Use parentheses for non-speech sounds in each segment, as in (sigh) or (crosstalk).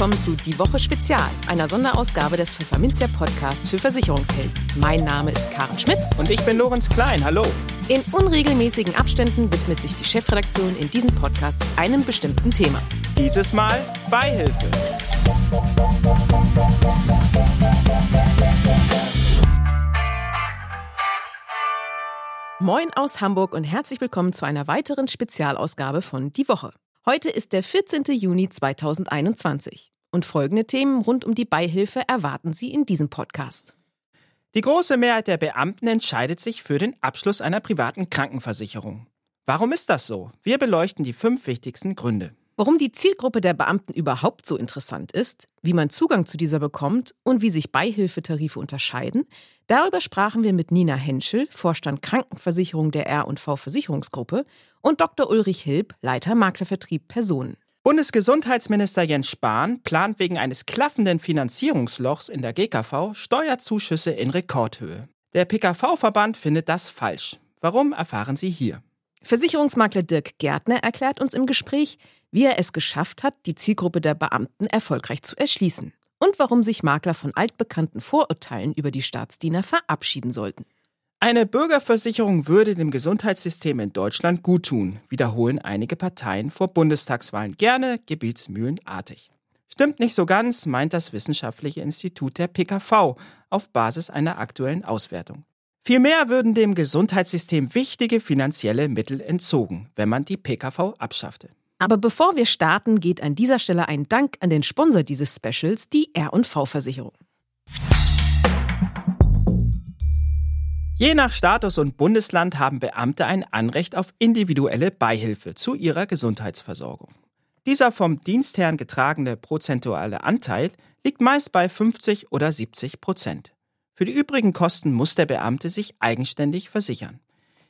willkommen zu Die Woche Spezial, einer Sonderausgabe des Pfefferminzia Podcasts für Versicherungshelden. Mein Name ist Karen Schmidt. Und ich bin Lorenz Klein. Hallo. In unregelmäßigen Abständen widmet sich die Chefredaktion in diesen Podcasts einem bestimmten Thema. Dieses Mal Beihilfe. Moin aus Hamburg und herzlich willkommen zu einer weiteren Spezialausgabe von Die Woche. Heute ist der 14. Juni 2021 und folgende Themen rund um die Beihilfe erwarten Sie in diesem Podcast. Die große Mehrheit der Beamten entscheidet sich für den Abschluss einer privaten Krankenversicherung. Warum ist das so? Wir beleuchten die fünf wichtigsten Gründe. Warum die Zielgruppe der Beamten überhaupt so interessant ist, wie man Zugang zu dieser bekommt und wie sich Beihilfetarife unterscheiden, darüber sprachen wir mit Nina Henschel, Vorstand Krankenversicherung der R&V Versicherungsgruppe und Dr. Ulrich Hilb, Leiter Maklervertrieb Personen. Bundesgesundheitsminister Jens Spahn plant wegen eines klaffenden Finanzierungslochs in der GKV Steuerzuschüsse in Rekordhöhe. Der PKV-Verband findet das falsch. Warum erfahren Sie hier? Versicherungsmakler Dirk Gärtner erklärt uns im Gespräch, wie er es geschafft hat, die Zielgruppe der Beamten erfolgreich zu erschließen und warum sich Makler von altbekannten Vorurteilen über die Staatsdiener verabschieden sollten. Eine Bürgerversicherung würde dem Gesundheitssystem in Deutschland guttun, wiederholen einige Parteien vor Bundestagswahlen gerne gebietsmühlenartig. Stimmt nicht so ganz, meint das Wissenschaftliche Institut der PKV auf Basis einer aktuellen Auswertung. Vielmehr würden dem Gesundheitssystem wichtige finanzielle Mittel entzogen, wenn man die PKV abschaffte. Aber bevor wir starten, geht an dieser Stelle ein Dank an den Sponsor dieses Specials, die R&V-Versicherung. Je nach Status und Bundesland haben Beamte ein Anrecht auf individuelle Beihilfe zu ihrer Gesundheitsversorgung. Dieser vom Dienstherrn getragene prozentuale Anteil liegt meist bei 50 oder 70 Prozent. Für die übrigen Kosten muss der Beamte sich eigenständig versichern.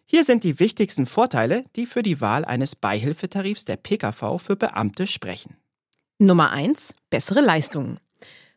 Hier sind die wichtigsten Vorteile, die für die Wahl eines Beihilfetarifs der PKV für Beamte sprechen. Nummer 1. Bessere Leistungen.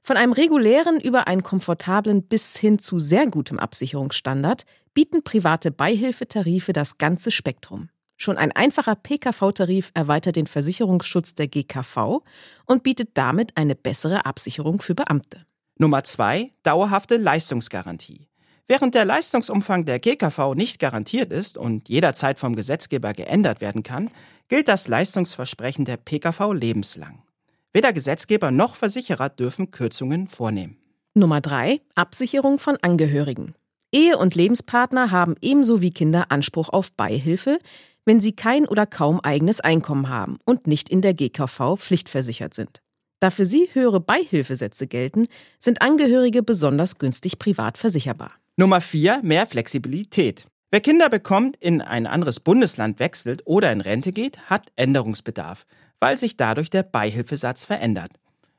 Von einem regulären über einen komfortablen bis hin zu sehr gutem Absicherungsstandard bieten private Beihilfetarife das ganze Spektrum. Schon ein einfacher PKV-Tarif erweitert den Versicherungsschutz der GKV und bietet damit eine bessere Absicherung für Beamte. Nummer zwei, dauerhafte Leistungsgarantie. Während der Leistungsumfang der GKV nicht garantiert ist und jederzeit vom Gesetzgeber geändert werden kann, gilt das Leistungsversprechen der PKV lebenslang. Weder Gesetzgeber noch Versicherer dürfen Kürzungen vornehmen. Nummer drei, Absicherung von Angehörigen. Ehe- und Lebenspartner haben ebenso wie Kinder Anspruch auf Beihilfe, wenn sie kein oder kaum eigenes Einkommen haben und nicht in der GKV pflichtversichert sind. Da für sie höhere Beihilfesätze gelten, sind Angehörige besonders günstig privat versicherbar. Nummer 4. Mehr Flexibilität. Wer Kinder bekommt, in ein anderes Bundesland wechselt oder in Rente geht, hat Änderungsbedarf, weil sich dadurch der Beihilfesatz verändert.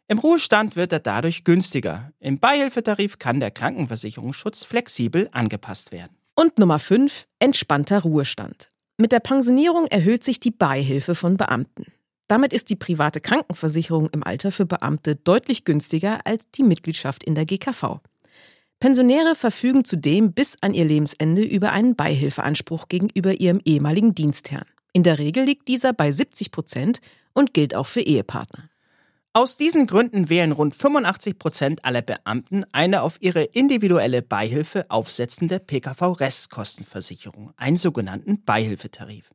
Im Ruhestand wird er dadurch günstiger. Im Beihilfetarif kann der Krankenversicherungsschutz flexibel angepasst werden. Und Nummer 5. Entspannter Ruhestand. Mit der Pensionierung erhöht sich die Beihilfe von Beamten. Damit ist die private Krankenversicherung im Alter für Beamte deutlich günstiger als die Mitgliedschaft in der GKV. Pensionäre verfügen zudem bis an ihr Lebensende über einen Beihilfeanspruch gegenüber ihrem ehemaligen Dienstherrn. In der Regel liegt dieser bei 70 Prozent und gilt auch für Ehepartner. Aus diesen Gründen wählen rund 85 Prozent aller Beamten eine auf ihre individuelle Beihilfe aufsetzende PKV-Restkostenversicherung, einen sogenannten Beihilfetarif.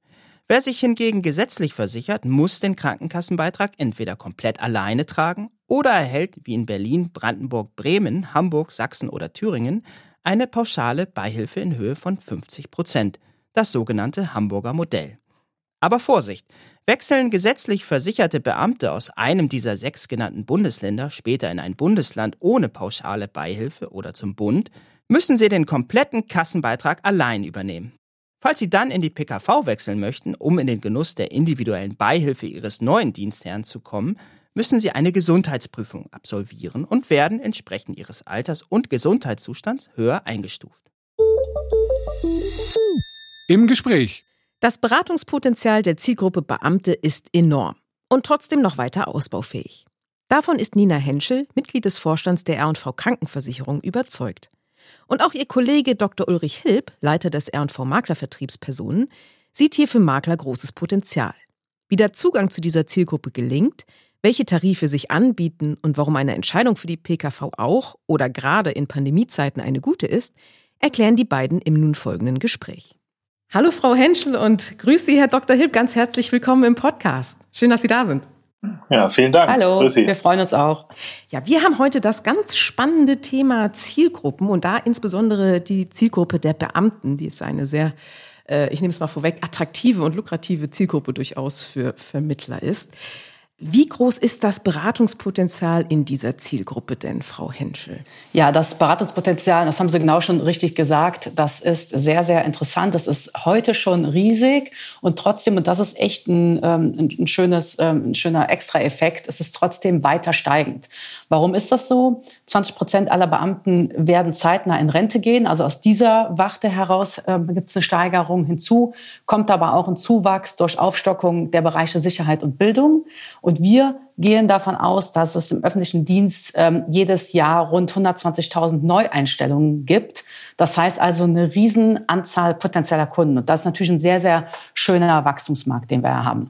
Wer sich hingegen gesetzlich versichert, muss den Krankenkassenbeitrag entweder komplett alleine tragen oder erhält, wie in Berlin, Brandenburg, Bremen, Hamburg, Sachsen oder Thüringen, eine pauschale Beihilfe in Höhe von 50 Prozent, das sogenannte Hamburger Modell. Aber Vorsicht! Wechseln gesetzlich versicherte Beamte aus einem dieser sechs genannten Bundesländer später in ein Bundesland ohne pauschale Beihilfe oder zum Bund, müssen sie den kompletten Kassenbeitrag allein übernehmen. Falls Sie dann in die PKV wechseln möchten, um in den Genuss der individuellen Beihilfe Ihres neuen Dienstherrn zu kommen, müssen Sie eine Gesundheitsprüfung absolvieren und werden entsprechend Ihres Alters und Gesundheitszustands höher eingestuft. Im Gespräch. Das Beratungspotenzial der Zielgruppe Beamte ist enorm und trotzdem noch weiter ausbaufähig. Davon ist Nina Henschel, Mitglied des Vorstands der R&V Krankenversicherung, überzeugt. Und auch ihr Kollege Dr. Ulrich Hilb, Leiter des R&V Maklervertriebspersonen, sieht hier für Makler großes Potenzial. Wie der Zugang zu dieser Zielgruppe gelingt, Welche Tarife sich anbieten und warum eine Entscheidung für die PKV auch oder gerade in Pandemiezeiten eine gute ist, erklären die beiden im nun folgenden Gespräch. Hallo Frau Henschel und grüße Sie, Herr Dr. Hilb, ganz herzlich willkommen im Podcast. Schön, dass Sie da sind. Ja, vielen Dank. Hallo, wir freuen uns auch. Ja, wir haben heute das ganz spannende Thema Zielgruppen und da insbesondere die Zielgruppe der Beamten, die ist eine sehr, äh, ich nehme es mal vorweg, attraktive und lukrative Zielgruppe durchaus für Vermittler ist. Wie groß ist das Beratungspotenzial in dieser Zielgruppe denn, Frau Henschel? Ja, das Beratungspotenzial, das haben Sie genau schon richtig gesagt, das ist sehr, sehr interessant. Das ist heute schon riesig und trotzdem, und das ist echt ein, ähm, ein, schönes, ähm, ein schöner Extra-Effekt, es ist trotzdem weiter steigend. Warum ist das so? 20 Prozent aller Beamten werden zeitnah in Rente gehen. Also aus dieser Warte heraus äh, gibt es eine Steigerung hinzu, kommt aber auch ein Zuwachs durch Aufstockung der Bereiche Sicherheit und Bildung. Und wir gehen davon aus, dass es im öffentlichen Dienst ähm, jedes Jahr rund 120.000 Neueinstellungen gibt. Das heißt also eine Riesenanzahl potenzieller Kunden. Und das ist natürlich ein sehr, sehr schöner Wachstumsmarkt, den wir haben.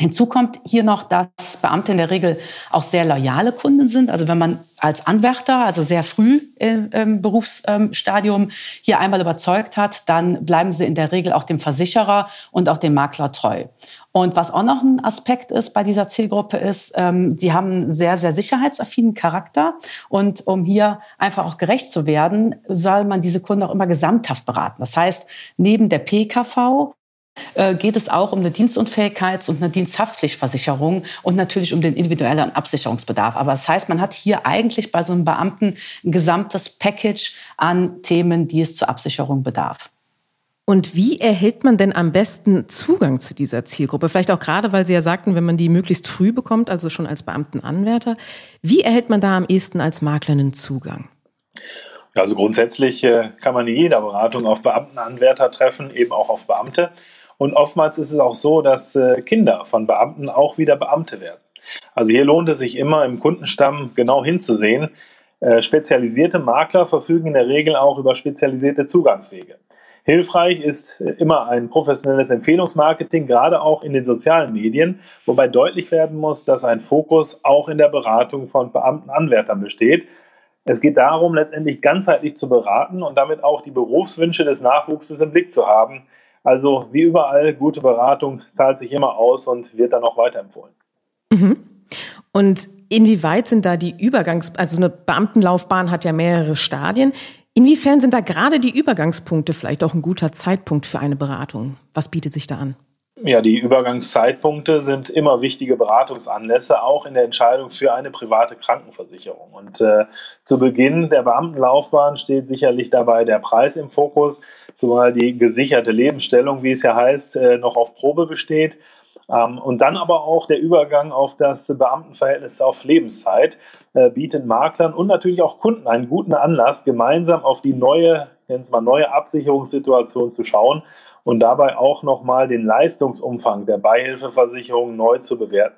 Hinzu kommt hier noch, dass Beamte in der Regel auch sehr loyale Kunden sind. Also wenn man als Anwärter, also sehr früh im Berufsstadium hier einmal überzeugt hat, dann bleiben sie in der Regel auch dem Versicherer und auch dem Makler treu. Und was auch noch ein Aspekt ist bei dieser Zielgruppe ist, ähm, sie haben einen sehr, sehr sicherheitsaffinen Charakter. Und um hier einfach auch gerecht zu werden, soll man diese Kunden auch immer gesamthaft beraten. Das heißt, neben der PKV äh, geht es auch um eine Dienstunfähigkeits- und eine Diensthaftpflichtversicherung und natürlich um den individuellen Absicherungsbedarf. Aber das heißt, man hat hier eigentlich bei so einem Beamten ein gesamtes Package an Themen, die es zur Absicherung bedarf. Und wie erhält man denn am besten Zugang zu dieser Zielgruppe? Vielleicht auch gerade, weil Sie ja sagten, wenn man die möglichst früh bekommt, also schon als Beamtenanwärter. Wie erhält man da am ehesten als Makler einen Zugang? Also grundsätzlich äh, kann man in jeder Beratung auf Beamtenanwärter treffen, eben auch auf Beamte. Und oftmals ist es auch so, dass äh, Kinder von Beamten auch wieder Beamte werden. Also hier lohnt es sich immer im Kundenstamm genau hinzusehen. Äh, spezialisierte Makler verfügen in der Regel auch über spezialisierte Zugangswege. Hilfreich ist äh, immer ein professionelles Empfehlungsmarketing, gerade auch in den sozialen Medien, wobei deutlich werden muss, dass ein Fokus auch in der Beratung von Beamtenanwärtern besteht. Es geht darum, letztendlich ganzheitlich zu beraten und damit auch die Berufswünsche des Nachwuchses im Blick zu haben. Also wie überall, gute Beratung zahlt sich immer aus und wird dann auch weiterempfohlen. Mhm. Und inwieweit sind da die Übergangs-, also eine Beamtenlaufbahn hat ja mehrere Stadien. Inwiefern sind da gerade die Übergangspunkte vielleicht auch ein guter Zeitpunkt für eine Beratung? Was bietet sich da an? Ja, die Übergangszeitpunkte sind immer wichtige Beratungsanlässe, auch in der Entscheidung für eine private Krankenversicherung. Und äh, zu Beginn der Beamtenlaufbahn steht sicherlich dabei der Preis im Fokus, zumal die gesicherte Lebensstellung, wie es ja heißt, äh, noch auf Probe besteht. Ähm, und dann aber auch der Übergang auf das Beamtenverhältnis auf Lebenszeit äh, bietet Maklern und natürlich auch Kunden einen guten Anlass, gemeinsam auf die neue, nennen mal neue Absicherungssituation zu schauen und dabei auch nochmal den Leistungsumfang der Beihilfeversicherung neu zu bewerten.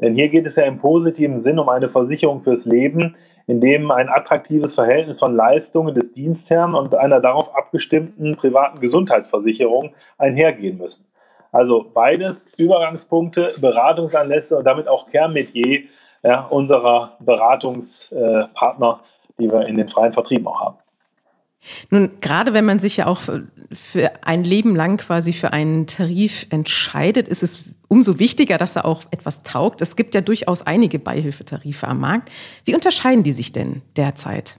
Denn hier geht es ja im positiven Sinn um eine Versicherung fürs Leben, in dem ein attraktives Verhältnis von Leistungen des Dienstherrn und einer darauf abgestimmten privaten Gesundheitsversicherung einhergehen müssen. Also beides Übergangspunkte, Beratungsanlässe und damit auch Kernmetier ja, unserer Beratungspartner, die wir in den freien Vertrieben auch haben. Nun, gerade wenn man sich ja auch für ein Leben lang quasi für einen Tarif entscheidet, ist es umso wichtiger, dass er auch etwas taugt. Es gibt ja durchaus einige Beihilfetarife am Markt. Wie unterscheiden die sich denn derzeit?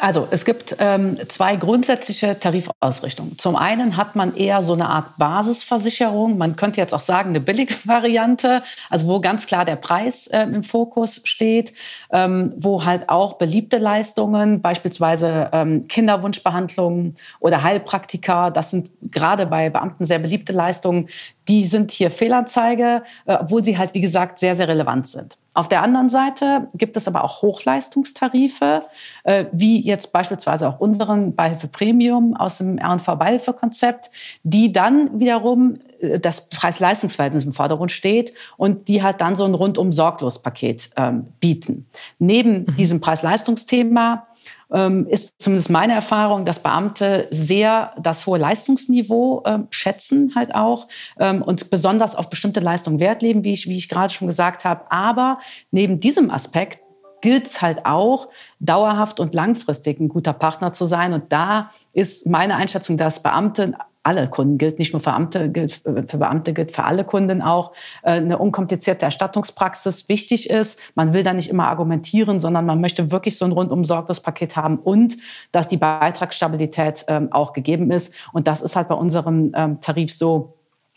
Also es gibt ähm, zwei grundsätzliche Tarifausrichtungen. Zum einen hat man eher so eine Art Basisversicherung. Man könnte jetzt auch sagen eine billige (laughs) Variante, also wo ganz klar der Preis äh, im Fokus steht, ähm, wo halt auch beliebte Leistungen, beispielsweise ähm, Kinderwunschbehandlungen oder Heilpraktika, das sind gerade bei Beamten sehr beliebte Leistungen, die sind hier Fehlanzeige, äh, obwohl sie halt, wie gesagt, sehr, sehr relevant sind. Auf der anderen Seite gibt es aber auch Hochleistungstarife, äh, wie jetzt beispielsweise auch unseren Beihilfe Premium aus dem RNV Beihilfekonzept, die dann wiederum äh, das Preis-Leistungs-Verhältnis im Vordergrund steht und die halt dann so ein rundum sorglos Paket ähm, bieten. Neben mhm. diesem Preis-Leistungsthema ist zumindest meine Erfahrung, dass Beamte sehr das hohe Leistungsniveau ähm, schätzen halt auch ähm, und besonders auf bestimmte Leistungen Wert legen, wie ich, wie ich gerade schon gesagt habe. Aber neben diesem Aspekt gilt es halt auch, dauerhaft und langfristig ein guter Partner zu sein. Und da ist meine Einschätzung, dass Beamte alle Kunden gilt, nicht nur für Beamte, gilt, für Beamte gilt für alle Kunden auch, äh, eine unkomplizierte Erstattungspraxis wichtig ist. Man will da nicht immer argumentieren, sondern man möchte wirklich so ein rundum sorglos Paket haben und dass die Beitragsstabilität ähm, auch gegeben ist. Und das ist halt bei unserem ähm, Tarif so,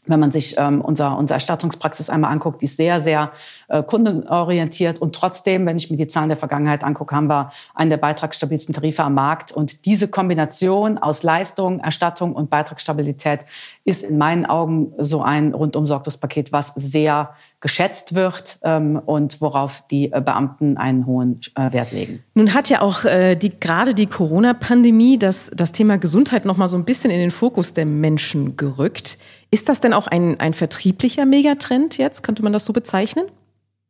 wenn man sich ähm, unser, unsere Erstattungspraxis einmal anguckt, die ist sehr, sehr äh, kundenorientiert. Und trotzdem, wenn ich mir die Zahlen der Vergangenheit angucke, haben wir einen der beitragsstabilsten Tarife am Markt. Und diese Kombination aus Leistung, Erstattung und Beitragsstabilität ist in meinen Augen so ein rundum sorglos Paket, was sehr geschätzt wird ähm, und worauf die äh, Beamten einen hohen äh, Wert legen. Nun hat ja auch äh, die, gerade die Corona-Pandemie das, das Thema Gesundheit noch mal so ein bisschen in den Fokus der Menschen gerückt. Ist das denn auch ein, ein vertrieblicher Megatrend jetzt? Könnte man das so bezeichnen?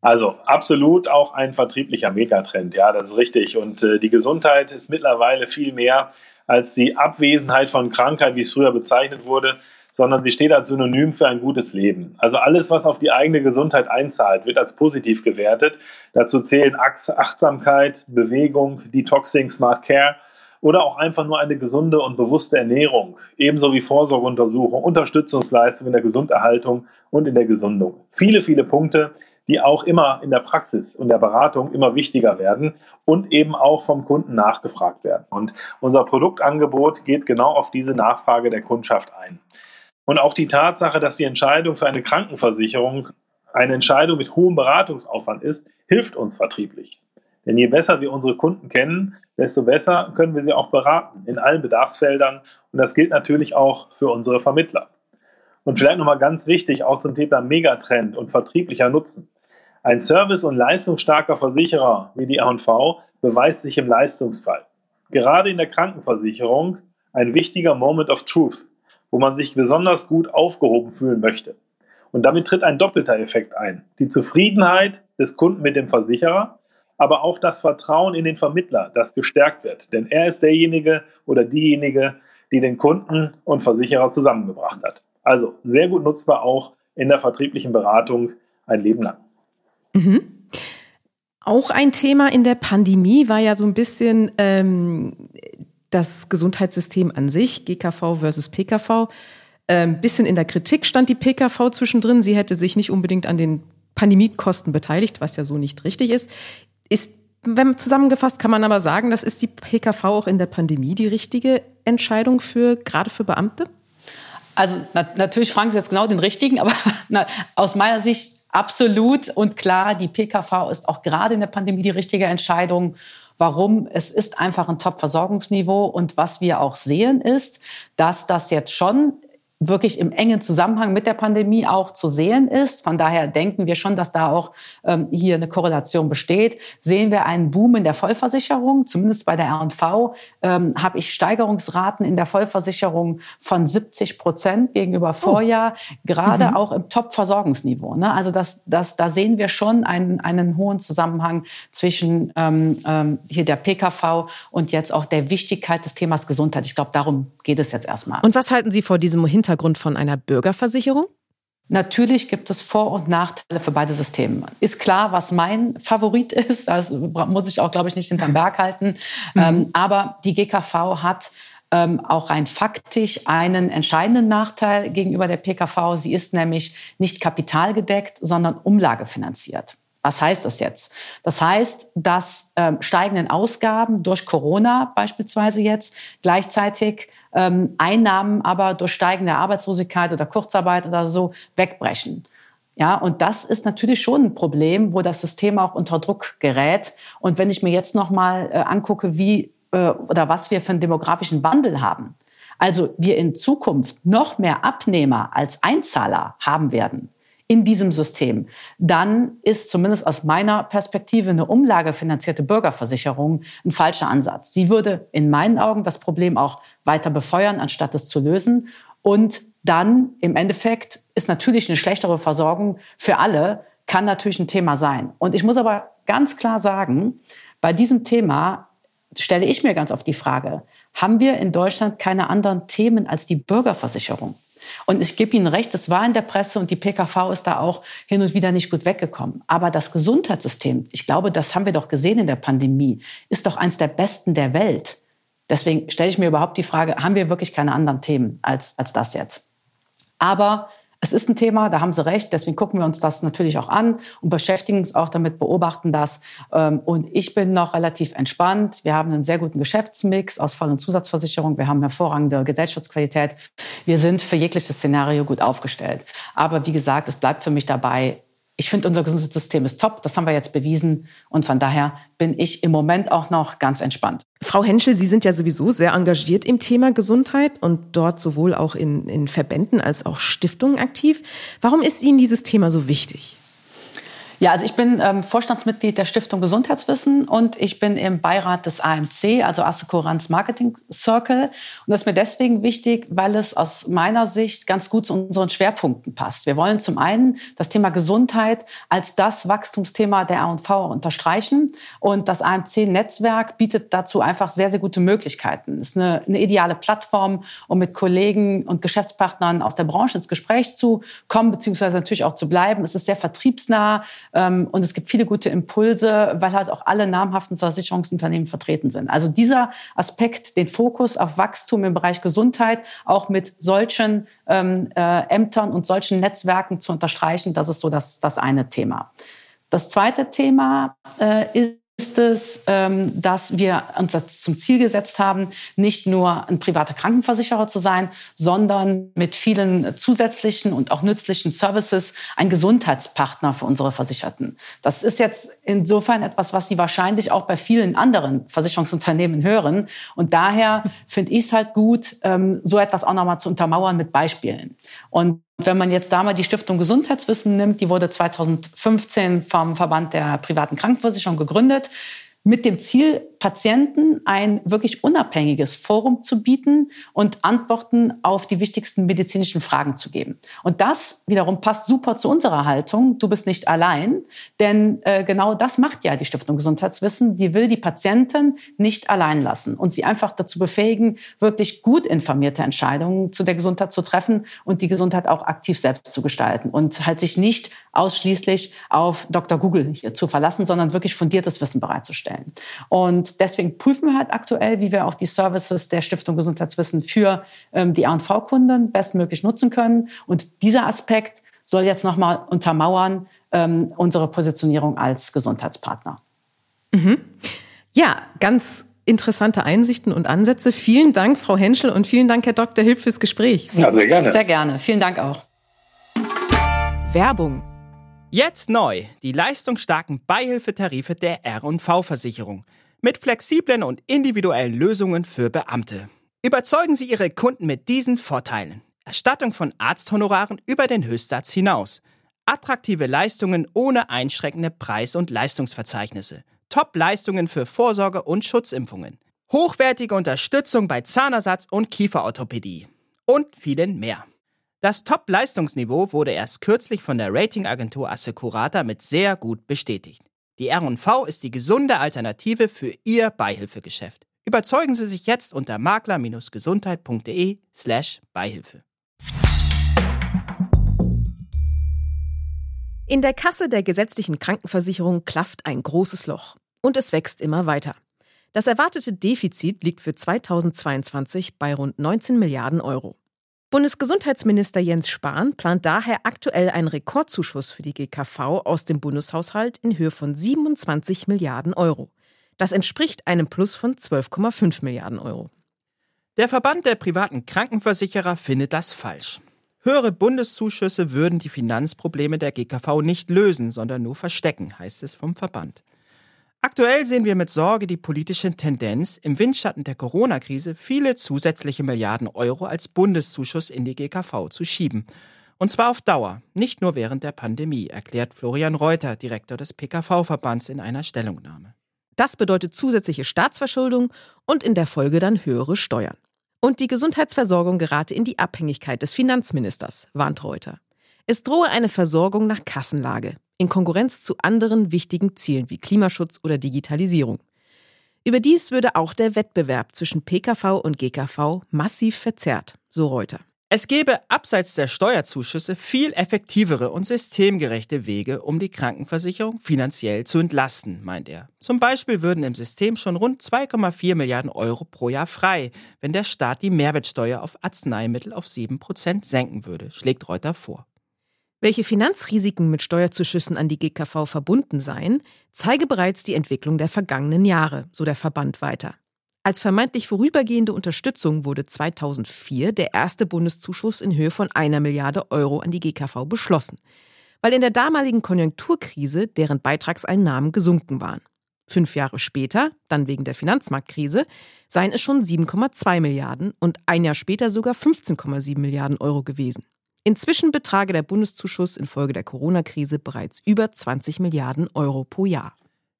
Also absolut auch ein vertrieblicher Megatrend, ja, das ist richtig. Und äh, die Gesundheit ist mittlerweile viel mehr als die Abwesenheit von Krankheit, wie es früher bezeichnet wurde, sondern sie steht als Synonym für ein gutes Leben. Also alles, was auf die eigene Gesundheit einzahlt, wird als positiv gewertet. Dazu zählen Achtsamkeit, Bewegung, Detoxing, Smart Care oder auch einfach nur eine gesunde und bewusste Ernährung, ebenso wie Vorsorgeuntersuchung, Unterstützungsleistung in der Gesunderhaltung und in der Gesundung. Viele, viele Punkte, die auch immer in der Praxis und der Beratung immer wichtiger werden und eben auch vom Kunden nachgefragt werden. Und unser Produktangebot geht genau auf diese Nachfrage der Kundschaft ein. Und auch die Tatsache, dass die Entscheidung für eine Krankenversicherung eine Entscheidung mit hohem Beratungsaufwand ist, hilft uns vertrieblich. Denn je besser wir unsere Kunden kennen, desto besser können wir sie auch beraten in allen Bedarfsfeldern. Und das gilt natürlich auch für unsere Vermittler. Und vielleicht nochmal ganz wichtig, auch zum Thema Megatrend und vertrieblicher Nutzen. Ein service- und leistungsstarker Versicherer wie die A&V beweist sich im Leistungsfall. Gerade in der Krankenversicherung ein wichtiger Moment of Truth wo man sich besonders gut aufgehoben fühlen möchte. Und damit tritt ein doppelter Effekt ein. Die Zufriedenheit des Kunden mit dem Versicherer, aber auch das Vertrauen in den Vermittler, das gestärkt wird. Denn er ist derjenige oder diejenige, die den Kunden und Versicherer zusammengebracht hat. Also sehr gut nutzbar auch in der vertrieblichen Beratung ein Leben lang. Mhm. Auch ein Thema in der Pandemie war ja so ein bisschen ähm, das Gesundheitssystem an sich, GKV versus PKV. Ein ähm, bisschen in der Kritik stand die PKV zwischendrin. Sie hätte sich nicht unbedingt an den Pandemiekosten beteiligt, was ja so nicht richtig ist. Ist wenn zusammengefasst kann man aber sagen, das ist die PKV auch in der Pandemie die richtige Entscheidung für gerade für Beamte? Also na, natürlich fragen Sie jetzt genau den richtigen, aber (laughs) na, aus meiner Sicht absolut und klar, die PKV ist auch gerade in der Pandemie die richtige Entscheidung. Warum? Es ist einfach ein Top-Versorgungsniveau. Und was wir auch sehen, ist, dass das jetzt schon wirklich im engen Zusammenhang mit der Pandemie auch zu sehen ist. Von daher denken wir schon, dass da auch ähm, hier eine Korrelation besteht. Sehen wir einen Boom in der Vollversicherung, zumindest bei der R&V ähm, habe ich Steigerungsraten in der Vollversicherung von 70 Prozent gegenüber oh. Vorjahr, oh. gerade mhm. auch im Top-Versorgungsniveau. Ne? Also das, das, da sehen wir schon einen, einen hohen Zusammenhang zwischen ähm, ähm hier der PKV und jetzt auch der Wichtigkeit des Themas Gesundheit. Ich glaube, darum geht es jetzt erstmal. Und was halten Sie vor diesem Hintergrund? Hintergrund von einer Bürgerversicherung? Natürlich gibt es Vor- und Nachteile für beide Systeme. Ist klar, was mein Favorit (laughs) ist. Das muss ich auch, glaube ich, nicht hinterm Berg halten. Mhm. Ähm, aber die GKV hat ähm, auch rein faktisch einen entscheidenden Nachteil gegenüber der PKV. Sie ist nämlich nicht kapitalgedeckt, sondern umlagefinanziert. Was heißt das jetzt? Das heißt, dass ähm, steigenden Ausgaben durch Corona beispielsweise jetzt gleichzeitig ähm, Einnahmen aber durch steigende Arbeitslosigkeit oder Kurzarbeit oder so wegbrechen. Ja, und das ist natürlich schon ein Problem, wo das System auch unter Druck gerät. Und wenn ich mir jetzt noch mal äh, angucke, wie äh, oder was wir für einen demografischen Wandel haben, also wir in Zukunft noch mehr Abnehmer als Einzahler haben werden, in diesem System, dann ist zumindest aus meiner Perspektive eine umlagefinanzierte Bürgerversicherung ein falscher Ansatz. Sie würde in meinen Augen das Problem auch weiter befeuern, anstatt es zu lösen. Und dann im Endeffekt ist natürlich eine schlechtere Versorgung für alle, kann natürlich ein Thema sein. Und ich muss aber ganz klar sagen, bei diesem Thema stelle ich mir ganz oft die Frage, haben wir in Deutschland keine anderen Themen als die Bürgerversicherung? Und ich gebe Ihnen recht, es war in der Presse und die PKV ist da auch hin und wieder nicht gut weggekommen. Aber das Gesundheitssystem, ich glaube, das haben wir doch gesehen in der Pandemie, ist doch eins der besten der Welt. Deswegen stelle ich mir überhaupt die Frage, haben wir wirklich keine anderen Themen als, als das jetzt? Aber es ist ein Thema, da haben Sie recht. Deswegen gucken wir uns das natürlich auch an und beschäftigen uns auch damit, beobachten das. Ähm, und ich bin noch relativ entspannt. Wir haben einen sehr guten Geschäftsmix aus Voll- und Zusatzversicherung. Wir haben hervorragende Gesellschaftsqualität. Wir sind für jegliches Szenario gut aufgestellt. Aber wie gesagt, es bleibt für mich dabei, ich finde, unser Gesundheitssystem ist top. Das haben wir jetzt bewiesen. Und von daher bin ich im Moment auch noch ganz entspannt. Frau Henschel, Sie sind ja sowieso sehr engagiert im Thema Gesundheit und dort sowohl auch in, in Verbänden als auch Stiftungen aktiv. Warum ist Ihnen dieses Thema so wichtig? Ja, also ich bin ähm, Vorstandsmitglied der Stiftung Gesundheitswissen und ich bin im Beirat des AMC, also Assekuranz Marketing Circle. Und das ist mir deswegen wichtig, weil es aus meiner Sicht ganz gut zu unseren Schwerpunkten passt. Wir wollen zum einen das Thema Gesundheit als das Wachstumsthema der A&V unterstreichen. Und das AMC-Netzwerk bietet dazu einfach sehr, sehr gute Möglichkeiten. Es ist eine, eine ideale Plattform, um mit Kollegen und Geschäftspartnern aus der Branche ins Gespräch zu kommen, beziehungsweise natürlich auch zu bleiben. Es ist sehr vertriebsnah. Ähm, und es gibt viele gute Impulse, weil halt auch alle namhaften Versicherungsunternehmen vertreten sind. Also dieser Aspekt, den Fokus auf Wachstum im Bereich Gesundheit, auch mit solchen ähm, äh, Ämtern und solchen Netzwerken zu unterstreichen, das ist so das, das eine Thema. Das zweite Thema äh, ist, ist es, ähm, dass wir uns zum Ziel gesetzt haben, nicht nur ein privater Krankenversicherer zu sein, sondern mit vielen zusätzlichen und auch nützlichen Services ein Gesundheitspartner für unsere Versicherten. Das ist jetzt insofern etwas, was Sie wahrscheinlich auch bei vielen anderen Versicherungsunternehmen hören. Und daher finde ich es halt gut, ähm, so etwas auch nochmal zu untermauern mit Beispielen. Und wenn man jetzt da mal die Stiftung Gesundheitswissen nimmt, die wurde 2015 vom Verband der privaten Krankenversicherung gegründet mit dem Ziel, Patienten ein wirklich unabhängiges Forum zu bieten und Antworten auf die wichtigsten medizinischen Fragen zu geben. Und das wiederum passt super zu unserer Haltung. Du bist nicht allein, denn äh, genau das macht ja die Stiftung Gesundheitswissen. Die will die Patienten nicht allein lassen und sie einfach dazu befähigen, wirklich gut informierte Entscheidungen zu der Gesundheit zu treffen und die Gesundheit auch aktiv selbst zu gestalten und halt sich nicht ausschließlich auf Dr. Google zu verlassen, sondern wirklich fundiertes Wissen bereitzustellen. Und deswegen prüfen wir halt aktuell, wie wir auch die Services der Stiftung Gesundheitswissen für ähm, die A&V-Kunden bestmöglich nutzen können. Und dieser Aspekt soll jetzt nochmal untermauern ähm, unsere Positionierung als Gesundheitspartner. Mhm. Ja, ganz interessante Einsichten und Ansätze. Vielen Dank, Frau Henschel, und vielen Dank, Herr Dr. Hilf, fürs Gespräch. Ja, sehr gerne. Sehr gerne. Vielen Dank auch. Werbung. Jetzt neu die leistungsstarken Beihilfetarife der R&V-Versicherung mit flexiblen und individuellen Lösungen für Beamte. Überzeugen Sie Ihre Kunden mit diesen Vorteilen. Erstattung von Arzthonoraren über den Höchstsatz hinaus. Attraktive Leistungen ohne einschränkende Preis- und Leistungsverzeichnisse. Top-Leistungen für Vorsorge und Schutzimpfungen. Hochwertige Unterstützung bei Zahnersatz und Kieferorthopädie. Und vielen mehr. Das Top-Leistungsniveau wurde erst kürzlich von der Ratingagentur Assecurata mit sehr gut bestätigt. Die R&V ist die gesunde Alternative für Ihr Beihilfegeschäft. Überzeugen Sie sich jetzt unter makler-gesundheit.de slash Beihilfe. In der Kasse der gesetzlichen Krankenversicherung klafft ein großes Loch. Und es wächst immer weiter. Das erwartete Defizit liegt für 2022 bei rund 19 Milliarden Euro. Bundesgesundheitsminister Jens Spahn plant daher aktuell einen Rekordzuschuss für die GKV aus dem Bundeshaushalt in Höhe von 27 Milliarden Euro. Das entspricht einem Plus von 12,5 Milliarden Euro. Der Verband der privaten Krankenversicherer findet das falsch. Höhere Bundeszuschüsse würden die Finanzprobleme der GKV nicht lösen, sondern nur verstecken, heißt es vom Verband. Aktuell sehen wir mit Sorge die politische Tendenz, im Windschatten der Corona-Krise viele zusätzliche Milliarden Euro als Bundeszuschuss in die GKV zu schieben. Und zwar auf Dauer, nicht nur während der Pandemie, erklärt Florian Reuter, Direktor des PKV-Verbands in einer Stellungnahme. Das bedeutet zusätzliche Staatsverschuldung und in der Folge dann höhere Steuern. Und die Gesundheitsversorgung gerate in die Abhängigkeit des Finanzministers, warnt Reuter. Es drohe eine Versorgung nach Kassenlage, in Konkurrenz zu anderen wichtigen Zielen wie Klimaschutz oder Digitalisierung. Überdies würde auch der Wettbewerb zwischen PKV und GKV massiv verzerrt, so Reuter. Es gäbe abseits der Steuerzuschüsse viel effektivere und systemgerechte Wege, um die Krankenversicherung finanziell zu entlasten, meint er. Zum Beispiel würden im System schon rund 2,4 Milliarden Euro pro Jahr frei, wenn der Staat die Mehrwertsteuer auf Arzneimittel auf 7 Prozent senken würde, schlägt Reuter vor. Welche Finanzrisiken mit Steuerzuschüssen an die GKV verbunden seien, zeige bereits die Entwicklung der vergangenen Jahre, so der Verband weiter. Als vermeintlich vorübergehende Unterstützung wurde 2004 der erste Bundeszuschuss in Höhe von einer Milliarde Euro an die GKV beschlossen, weil in der damaligen Konjunkturkrise deren Beitragseinnahmen gesunken waren. Fünf Jahre später, dann wegen der Finanzmarktkrise, seien es schon 7,2 Milliarden und ein Jahr später sogar 15,7 Milliarden Euro gewesen. Inzwischen betrage der Bundeszuschuss infolge der Corona-Krise bereits über 20 Milliarden Euro pro Jahr.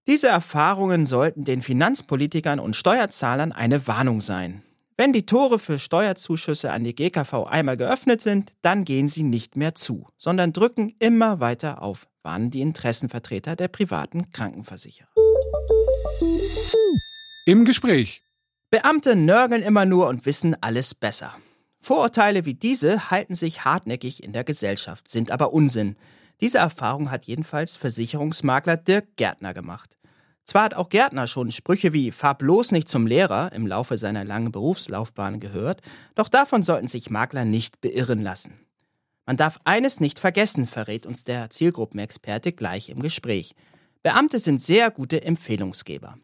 Diese Erfahrungen sollten den Finanzpolitikern und Steuerzahlern eine Warnung sein. Wenn die Tore für Steuerzuschüsse an die GKV einmal geöffnet sind, dann gehen sie nicht mehr zu, sondern drücken immer weiter auf, warnen die Interessenvertreter der privaten Krankenversicherer. Im Gespräch. Beamte nörgeln immer nur und wissen alles besser. Vorurteile wie diese halten sich hartnäckig in der Gesellschaft, sind aber Unsinn. Diese Erfahrung hat jedenfalls Versicherungsmakler Dirk Gärtner gemacht. Zwar hat auch Gärtner schon Sprüche wie Fahr bloß nicht zum Lehrer im Laufe seiner langen Berufslaufbahn gehört, doch davon sollten sich Makler nicht beirren lassen. Man darf eines nicht vergessen, verrät uns der Zielgruppenexperte gleich im Gespräch. Beamte sind sehr gute Empfehlungsgeber.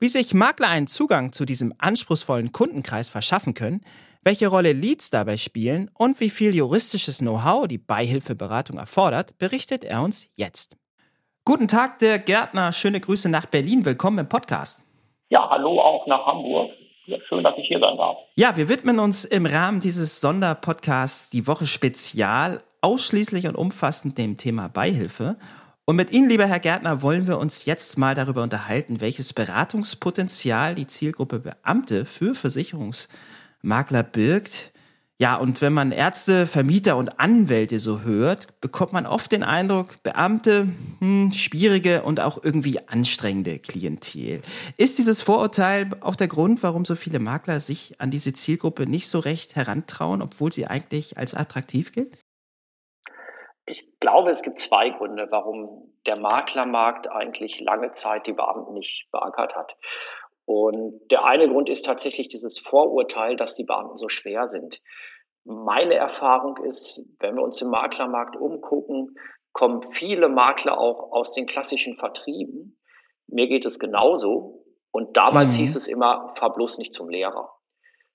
Wie sich Makler einen Zugang zu diesem anspruchsvollen Kundenkreis verschaffen können, welche Rolle Leads dabei spielen und wie viel juristisches Know-how die Beihilfeberatung erfordert, berichtet er uns jetzt. Guten Tag, der Gärtner. Schöne Grüße nach Berlin. Willkommen im Podcast. Ja, hallo auch nach Hamburg. Ja, schön, dass ich hier sein darf. Ja, wir widmen uns im Rahmen dieses Sonderpodcasts die Woche Spezial ausschließlich und umfassend dem Thema Beihilfe. Und mit Ihnen, lieber Herr Gärtner, wollen wir uns jetzt mal darüber unterhalten, welches Beratungspotenzial die Zielgruppe Beamte für Versicherungsmakler birgt. Ja, und wenn man Ärzte, Vermieter und Anwälte so hört, bekommt man oft den Eindruck, Beamte, hm, schwierige und auch irgendwie anstrengende Klientel. Ist dieses Vorurteil auch der Grund, warum so viele Makler sich an diese Zielgruppe nicht so recht herantrauen, obwohl sie eigentlich als attraktiv gilt? Ich glaube, es gibt zwei Gründe, warum der Maklermarkt eigentlich lange Zeit die Beamten nicht beackert hat. Und der eine Grund ist tatsächlich dieses Vorurteil, dass die Beamten so schwer sind. Meine Erfahrung ist, wenn wir uns im Maklermarkt umgucken, kommen viele Makler auch aus den klassischen Vertrieben. Mir geht es genauso. Und damals mhm. hieß es immer, fahr bloß nicht zum Lehrer.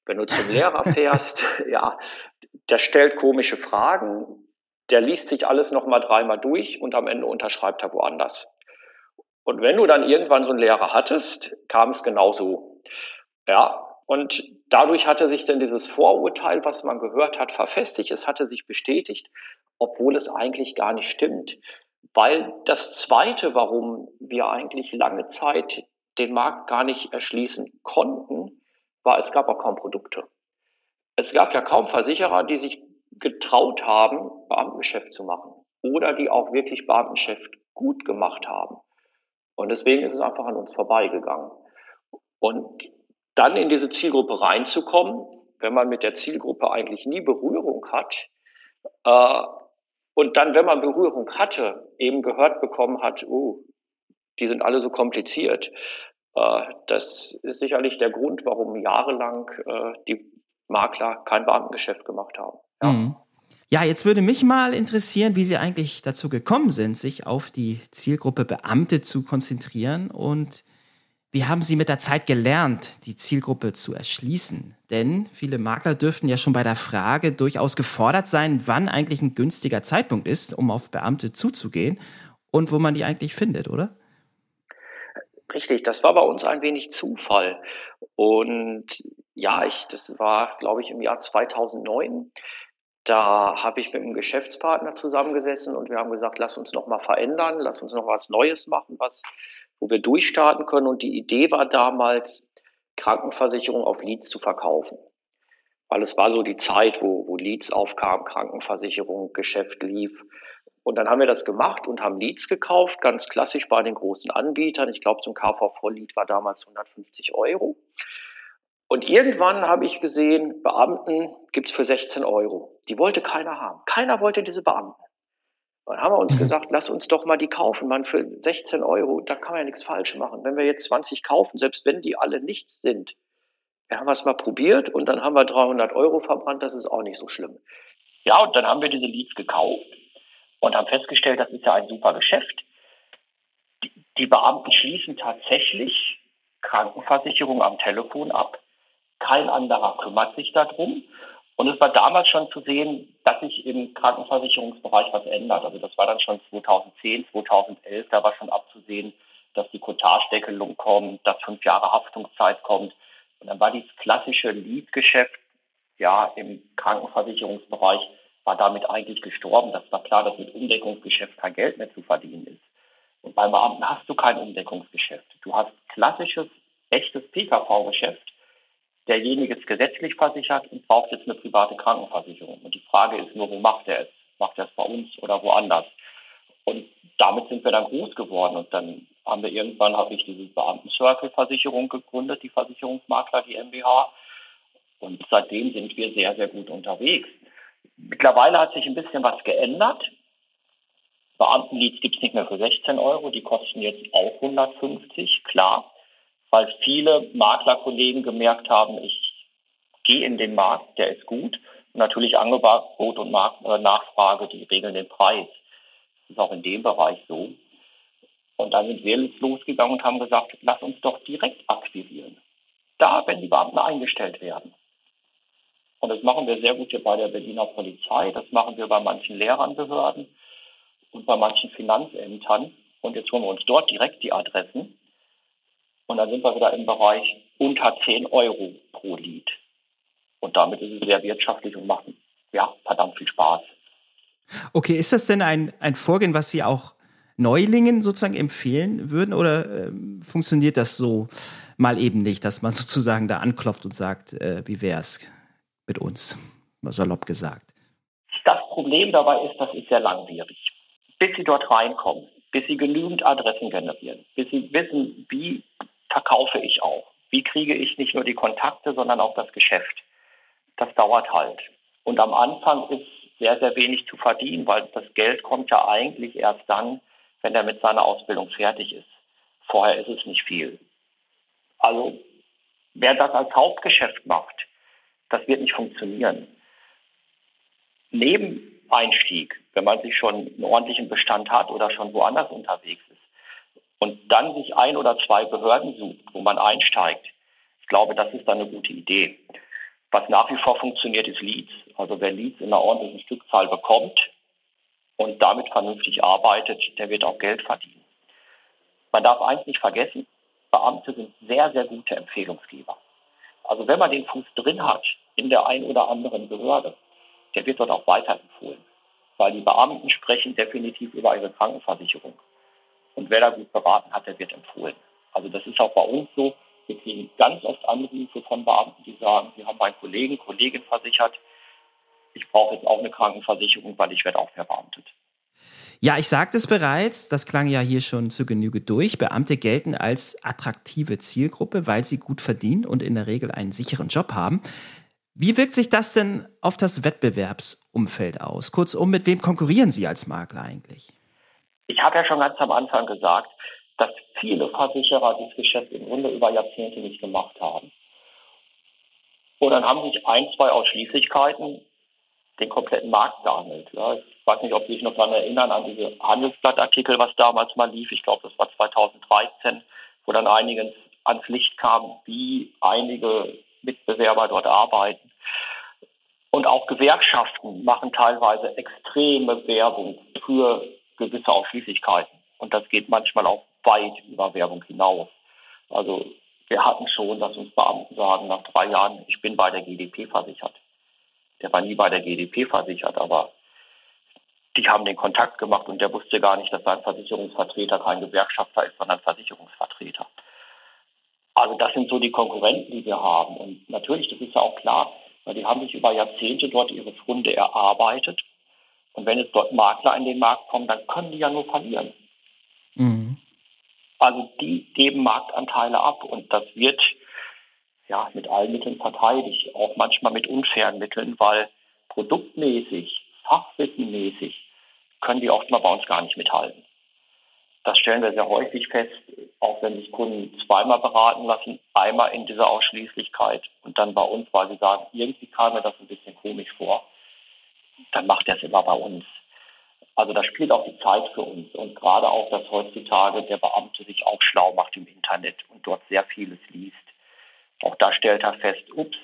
Wenn du zum Lehrer (laughs) fährst, ja, der stellt komische Fragen, der liest sich alles nochmal dreimal durch und am Ende unterschreibt er woanders. Und wenn du dann irgendwann so einen Lehrer hattest, kam es genauso. Ja, und dadurch hatte sich dann dieses Vorurteil, was man gehört hat, verfestigt. Es hatte sich bestätigt, obwohl es eigentlich gar nicht stimmt. Weil das Zweite, warum wir eigentlich lange Zeit den Markt gar nicht erschließen konnten, war, es gab auch kaum Produkte. Es gab ja kaum Versicherer, die sich getraut haben, Beamtengeschäft zu machen oder die auch wirklich Beamtengeschäft gut gemacht haben. Und deswegen ist es einfach an uns vorbeigegangen. Und dann in diese Zielgruppe reinzukommen, wenn man mit der Zielgruppe eigentlich nie Berührung hat, äh, und dann, wenn man Berührung hatte, eben gehört bekommen hat, oh, die sind alle so kompliziert. Äh, das ist sicherlich der Grund, warum jahrelang äh, die Makler kein Beamtengeschäft gemacht haben. Ja. Mhm. Ja, jetzt würde mich mal interessieren, wie Sie eigentlich dazu gekommen sind, sich auf die Zielgruppe Beamte zu konzentrieren und wie haben Sie mit der Zeit gelernt, die Zielgruppe zu erschließen? Denn viele Makler dürften ja schon bei der Frage durchaus gefordert sein, wann eigentlich ein günstiger Zeitpunkt ist, um auf Beamte zuzugehen und wo man die eigentlich findet, oder? Richtig, das war bei uns ein wenig Zufall. Und ja, ich, das war, glaube ich, im Jahr 2009. Da habe ich mit einem Geschäftspartner zusammengesessen und wir haben gesagt, lass uns noch mal verändern, lass uns noch was Neues machen, was, wo wir durchstarten können. Und die Idee war damals, Krankenversicherung auf Leads zu verkaufen. Weil es war so die Zeit, wo, wo Leads aufkamen, Krankenversicherung, Geschäft lief. Und dann haben wir das gemacht und haben Leads gekauft, ganz klassisch bei den großen Anbietern. Ich glaube, zum KVV-Lead war damals 150 Euro. Und irgendwann habe ich gesehen, Beamten gibt es für 16 Euro. Die wollte keiner haben. Keiner wollte diese Beamten. Dann haben wir uns (laughs) gesagt, lass uns doch mal die kaufen, man, für 16 Euro, da kann man ja nichts falsch machen. Wenn wir jetzt 20 kaufen, selbst wenn die alle nichts sind, wir haben es mal probiert und dann haben wir 300 Euro verbrannt, das ist auch nicht so schlimm. Ja, und dann haben wir diese Leads gekauft und haben festgestellt, das ist ja ein super Geschäft. Die, die Beamten schließen tatsächlich Krankenversicherung am Telefon ab. Kein anderer kümmert sich darum. Und es war damals schon zu sehen, dass sich im Krankenversicherungsbereich was ändert. Also das war dann schon 2010, 2011, da war schon abzusehen, dass die Cottage-Deckelung kommt, dass fünf Jahre Haftungszeit kommt. Und dann war dieses klassische Lead-Geschäft ja im Krankenversicherungsbereich war damit eigentlich gestorben. Das war klar, dass mit Umdeckungsgeschäft kein Geld mehr zu verdienen ist. Und beim Beamten hast du kein Umdeckungsgeschäft. Du hast klassisches, echtes PKV-Geschäft. Derjenige ist gesetzlich versichert und braucht jetzt eine private Krankenversicherung. Und die Frage ist nur, wo macht er es? Macht er es bei uns oder woanders? Und damit sind wir dann groß geworden. Und dann haben wir irgendwann, habe ich diese Beamten-Circle-Versicherung gegründet, die Versicherungsmakler, die MBH. Und seitdem sind wir sehr, sehr gut unterwegs. Mittlerweile hat sich ein bisschen was geändert. Beamtenleads gibt es nicht mehr für 16 Euro, die kosten jetzt auch 150, klar, weil viele Maklerkollegen gemerkt haben, ich gehe in den Markt, der ist gut. Und natürlich Angebot und äh, Nachfrage, die regeln den Preis. Das ist auch in dem Bereich so. Und dann sind wir losgegangen und haben gesagt, lass uns doch direkt akquirieren. Da, wenn die Beamten eingestellt werden. Und das machen wir sehr gut hier bei der Berliner Polizei. Das machen wir bei manchen Lehrernbehörden und bei manchen Finanzämtern. Und jetzt holen wir uns dort direkt die Adressen. Und dann sind wir wieder im Bereich unter 10 Euro pro Lied. Und damit ist es sehr wirtschaftlich und macht ja, verdammt viel Spaß. Okay, ist das denn ein, ein Vorgehen, was Sie auch Neulingen sozusagen empfehlen würden oder äh, funktioniert das so mal eben nicht, dass man (laughs) sozusagen da anklopft und sagt, äh, wie es? mit uns, mal salopp gesagt. Das Problem dabei ist, das ist sehr langwierig. Bis sie dort reinkommen, bis sie genügend Adressen generieren, bis sie wissen, wie verkaufe ich auch, wie kriege ich nicht nur die Kontakte, sondern auch das Geschäft. Das dauert halt. Und am Anfang ist sehr, sehr wenig zu verdienen, weil das Geld kommt ja eigentlich erst dann, wenn er mit seiner Ausbildung fertig ist. Vorher ist es nicht viel. Also wer das als Hauptgeschäft macht, das wird nicht funktionieren. Nebeneinstieg, wenn man sich schon einen ordentlichen Bestand hat oder schon woanders unterwegs und dann sich ein oder zwei Behörden sucht, wo man einsteigt, ich glaube, das ist dann eine gute Idee. Was nach wie vor funktioniert, ist Leads. Also wer Leads in einer ordentlichen Stückzahl bekommt und damit vernünftig arbeitet, der wird auch Geld verdienen. Man darf eins nicht vergessen, Beamte sind sehr, sehr gute Empfehlungsgeber. Also wenn man den Fuß drin hat in der ein oder anderen Behörde, der wird dort auch weiterempfohlen. Weil die Beamten sprechen definitiv über ihre Krankenversicherung. Und wer da gut beraten hat, der wird empfohlen. Also das ist auch bei uns so. Wir kriegen ganz oft Anrufe von Beamten, die sagen, sie haben meinen Kollegen, Kollegin versichert, ich brauche jetzt auch eine Krankenversicherung, weil ich werde auch verbeamtet. Ja, ich sagte es bereits, das klang ja hier schon zu Genüge durch. Beamte gelten als attraktive Zielgruppe, weil sie gut verdienen und in der Regel einen sicheren Job haben. Wie wirkt sich das denn auf das Wettbewerbsumfeld aus? Kurzum, mit wem konkurrieren Sie als Makler eigentlich? Ich habe ja schon ganz am Anfang gesagt, dass viele Versicherer dieses Geschäft im Grunde über Jahrzehnte nicht gemacht haben. Und dann haben sich ein, zwei Ausschließlichkeiten den kompletten Markt gehandelt. Ja, ich weiß nicht, ob Sie sich noch daran erinnern, an diese Handelsblattartikel, was damals mal lief. Ich glaube, das war 2013, wo dann einiges ans Licht kam, wie einige Mitbewerber dort arbeiten. Und auch Gewerkschaften machen teilweise extreme Werbung für gewisse Ausschließlichkeiten. Und das geht manchmal auch weit über Werbung hinaus. Also wir hatten schon, dass uns Beamten sagen, nach drei Jahren, ich bin bei der GDP versichert. Der war nie bei der GDP versichert, aber die haben den Kontakt gemacht und der wusste gar nicht, dass sein Versicherungsvertreter kein Gewerkschafter ist, sondern Versicherungsvertreter. Also das sind so die Konkurrenten, die wir haben. Und natürlich, das ist ja auch klar, weil die haben sich über Jahrzehnte dort ihre Funde erarbeitet. Und wenn es dort Makler in den Markt kommen, dann können die ja nur verlieren. Mhm. Also die geben Marktanteile ab und das wird ja mit allen Mitteln verteidigt, auch manchmal mit unfairen Mitteln, weil produktmäßig, fachwissenmäßig können die oft mal bei uns gar nicht mithalten. Das stellen wir sehr häufig fest, auch wenn sich Kunden zweimal beraten lassen, einmal in dieser Ausschließlichkeit und dann bei uns, weil sie sagen, irgendwie kam mir das ein bisschen komisch vor, dann macht er es immer bei uns. Also da spielt auch die Zeit für uns und gerade auch, dass heutzutage der Beamte sich auch schlau macht im Internet und dort sehr vieles liest. Auch da stellt er fest, ups,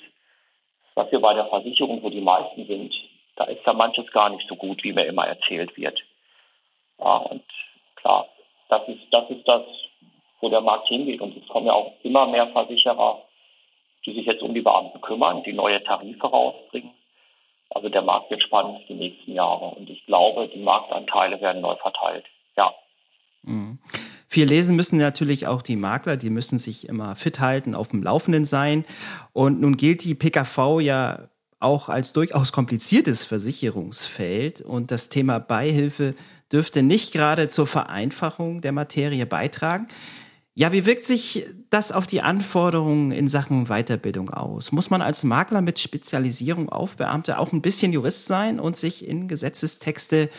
was wir bei der Versicherung, wo die meisten sind, da ist ja manches gar nicht so gut, wie mir immer erzählt wird. Ja, und klar, das ist, das ist das, wo der Markt hingeht. Und es kommen ja auch immer mehr Versicherer, die sich jetzt um die Beamten kümmern, die neue Tarife rausbringen. Also der Markt wird spannend die nächsten Jahre. Und ich glaube, die Marktanteile werden neu verteilt. Ja. Mhm. Viel lesen müssen natürlich auch die Makler, die müssen sich immer fit halten, auf dem Laufenden sein. Und nun gilt die PKV ja auch als durchaus kompliziertes Versicherungsfeld und das Thema Beihilfe dürfte nicht gerade zur Vereinfachung der Materie beitragen. Ja, wie wirkt sich das auf die Anforderungen in Sachen Weiterbildung aus? Muss man als Makler mit Spezialisierung auf Beamte auch ein bisschen Jurist sein und sich in Gesetzestexte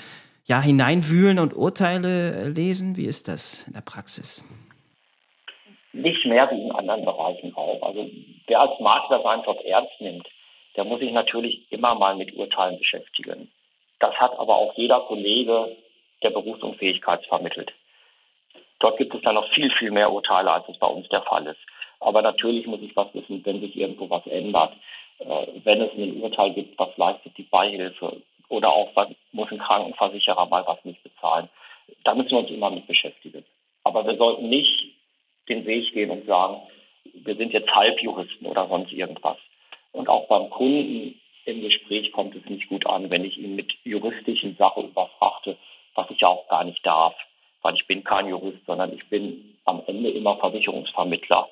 ja hineinwühlen und Urteile lesen? Wie ist das in der Praxis? Nicht mehr wie in anderen Bereichen auch. Also wer als Makler seinen Job ernst nimmt, der muss sich natürlich immer mal mit Urteilen beschäftigen. Das hat aber auch jeder Kollege, der Berufsunfähigkeit vermittelt. Dort gibt es dann noch viel, viel mehr Urteile, als es bei uns der Fall ist. Aber natürlich muss ich was wissen, wenn sich irgendwo was ändert. Äh, wenn es ein Urteil gibt, was leistet die Beihilfe oder auch was muss ein Krankenversicherer mal was nicht bezahlen. Da müssen wir uns immer mit beschäftigen. Aber wir sollten nicht den Weg gehen und sagen, wir sind jetzt Halbjuristen oder sonst irgendwas. Und auch beim Kunden im Gespräch kommt es nicht gut an, wenn ich ihn mit juristischen Sachen überfrachte, was ich ja auch gar nicht darf, weil ich bin kein Jurist, sondern ich bin am Ende immer Versicherungsvermittler.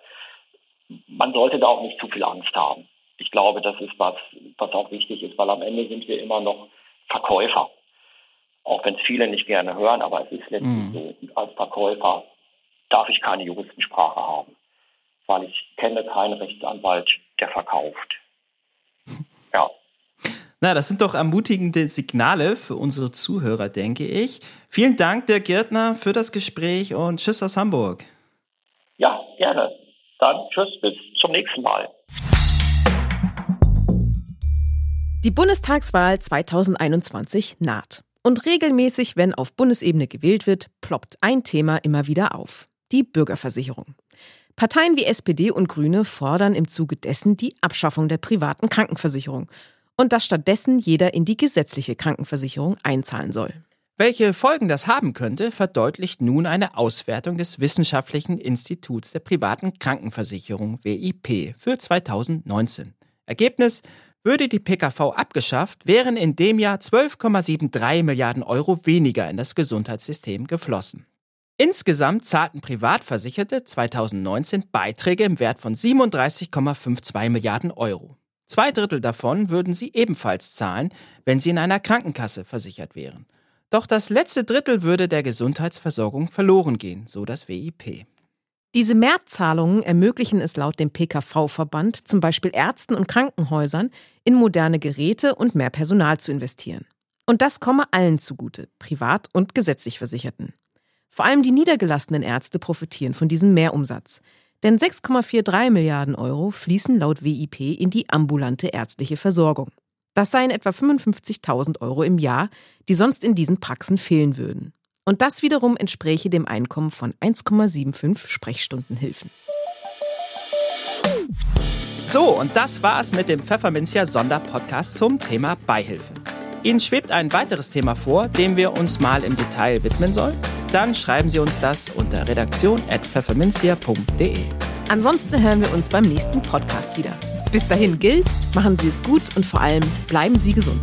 Man sollte da auch nicht zu viel Angst haben. Ich glaube, das ist was, was auch wichtig ist, weil am Ende sind wir immer noch Verkäufer. Auch wenn es viele nicht gerne hören, aber es ist letztlich mhm. so. Und als Verkäufer darf ich keine Juristensprache haben, weil ich kenne keinen Rechtsanwalt, der verkauft. Ja. Na, das sind doch ermutigende Signale für unsere Zuhörer, denke ich. Vielen Dank, der Gärtner, für das Gespräch und tschüss aus Hamburg. Ja, gerne. Dann tschüss, bis zum nächsten Mal. Die Bundestagswahl 2021 naht. Und regelmäßig, wenn auf Bundesebene gewählt wird, ploppt ein Thema immer wieder auf. Die Bürgerversicherung. Parteien wie SPD und Grüne fordern im Zuge dessen die Abschaffung der privaten Krankenversicherung und dass stattdessen jeder in die gesetzliche Krankenversicherung einzahlen soll. Welche Folgen das haben könnte, verdeutlicht nun eine Auswertung des Wissenschaftlichen Instituts der privaten Krankenversicherung WIP für 2019. Ergebnis würde die PKV abgeschafft, wären in dem Jahr 12,73 Milliarden Euro weniger in das Gesundheitssystem geflossen. Insgesamt zahlten Privatversicherte 2019 Beiträge im Wert von 37,52 Milliarden Euro. Zwei Drittel davon würden sie ebenfalls zahlen, wenn sie in einer Krankenkasse versichert wären. Doch das letzte Drittel würde der Gesundheitsversorgung verloren gehen, so das WIP. Diese Mehrzahlungen ermöglichen es laut dem PKV-Verband zum Beispiel Ärzten und Krankenhäusern, in moderne Geräte und mehr Personal zu investieren. Und das komme allen zugute, privat und gesetzlich Versicherten. Vor allem die niedergelassenen Ärzte profitieren von diesem Mehrumsatz. Denn 6,43 Milliarden Euro fließen laut WIP in die ambulante ärztliche Versorgung. Das seien etwa 55.000 Euro im Jahr, die sonst in diesen Praxen fehlen würden. Und das wiederum entspräche dem Einkommen von 1,75 Sprechstundenhilfen. So, und das war es mit dem Pfefferminzia Sonderpodcast zum Thema Beihilfe. Ihnen schwebt ein weiteres Thema vor, dem wir uns mal im Detail widmen sollen? Dann schreiben Sie uns das unter redaktion.pfefferminzia.de. Ansonsten hören wir uns beim nächsten Podcast wieder. Bis dahin gilt, machen Sie es gut und vor allem bleiben Sie gesund.